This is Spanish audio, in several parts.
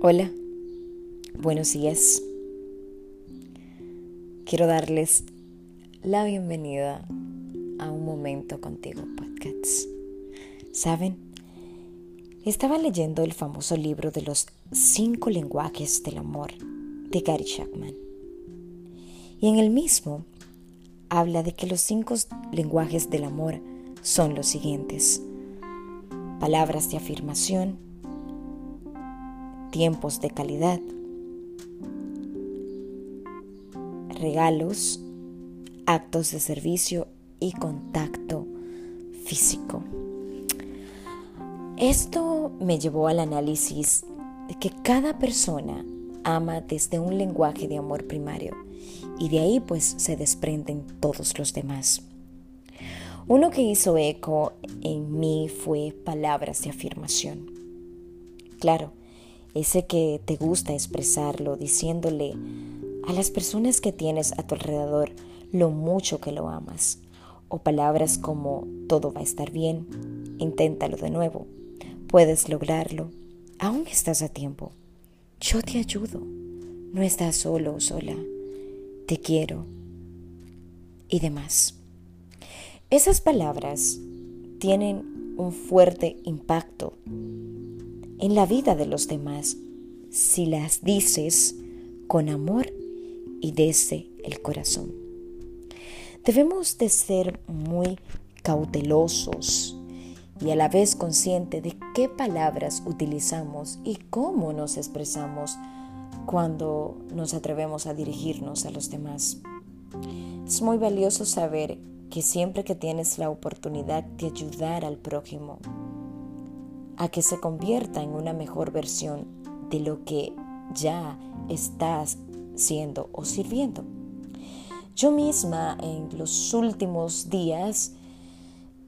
Hola, buenos días. Quiero darles la bienvenida a un momento contigo podcast. ¿Saben? Estaba leyendo el famoso libro de los cinco lenguajes del amor de Gary Chapman. Y en el mismo habla de que los cinco lenguajes del amor son los siguientes. Palabras de afirmación, tiempos de calidad, regalos, actos de servicio y contacto físico. Esto me llevó al análisis de que cada persona ama desde un lenguaje de amor primario y de ahí pues se desprenden todos los demás. Uno que hizo eco en mí fue palabras de afirmación. Claro, ese que te gusta expresarlo diciéndole a las personas que tienes a tu alrededor lo mucho que lo amas. O palabras como todo va a estar bien, inténtalo de nuevo, puedes lograrlo, aún estás a tiempo, yo te ayudo, no estás solo o sola, te quiero y demás. Esas palabras tienen un fuerte impacto en la vida de los demás si las dices con amor y desde el corazón. Debemos de ser muy cautelosos y a la vez conscientes de qué palabras utilizamos y cómo nos expresamos cuando nos atrevemos a dirigirnos a los demás. Es muy valioso saber que siempre que tienes la oportunidad de ayudar al prójimo, a que se convierta en una mejor versión de lo que ya estás siendo o sirviendo. Yo misma en los últimos días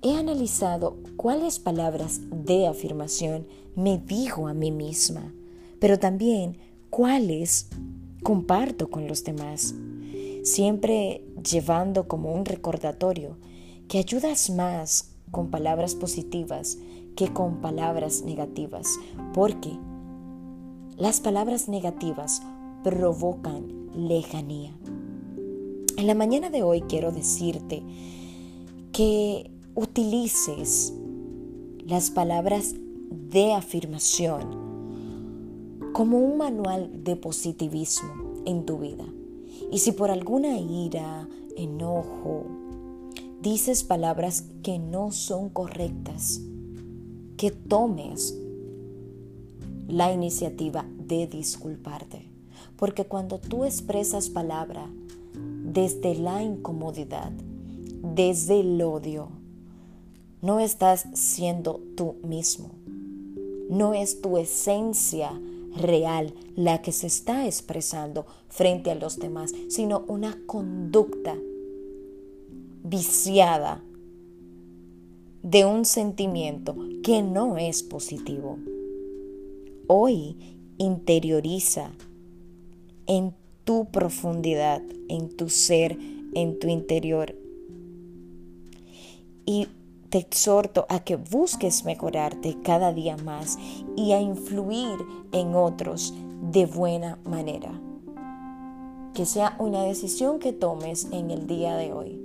he analizado cuáles palabras de afirmación me digo a mí misma, pero también cuáles comparto con los demás, siempre llevando como un recordatorio que ayudas más con palabras positivas que con palabras negativas, porque las palabras negativas provocan lejanía. En la mañana de hoy quiero decirte que utilices las palabras de afirmación como un manual de positivismo en tu vida. Y si por alguna ira, enojo, dices palabras que no son correctas, que tomes la iniciativa de disculparte. Porque cuando tú expresas palabra desde la incomodidad, desde el odio, no estás siendo tú mismo. No es tu esencia real la que se está expresando frente a los demás, sino una conducta viciada de un sentimiento que no es positivo. Hoy interioriza en tu profundidad, en tu ser, en tu interior. Y te exhorto a que busques mejorarte cada día más y a influir en otros de buena manera. Que sea una decisión que tomes en el día de hoy,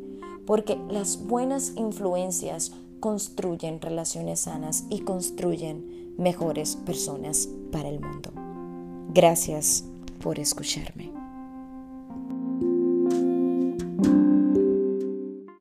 porque las buenas influencias construyen relaciones sanas y construyen mejores personas para el mundo. Gracias por escucharme.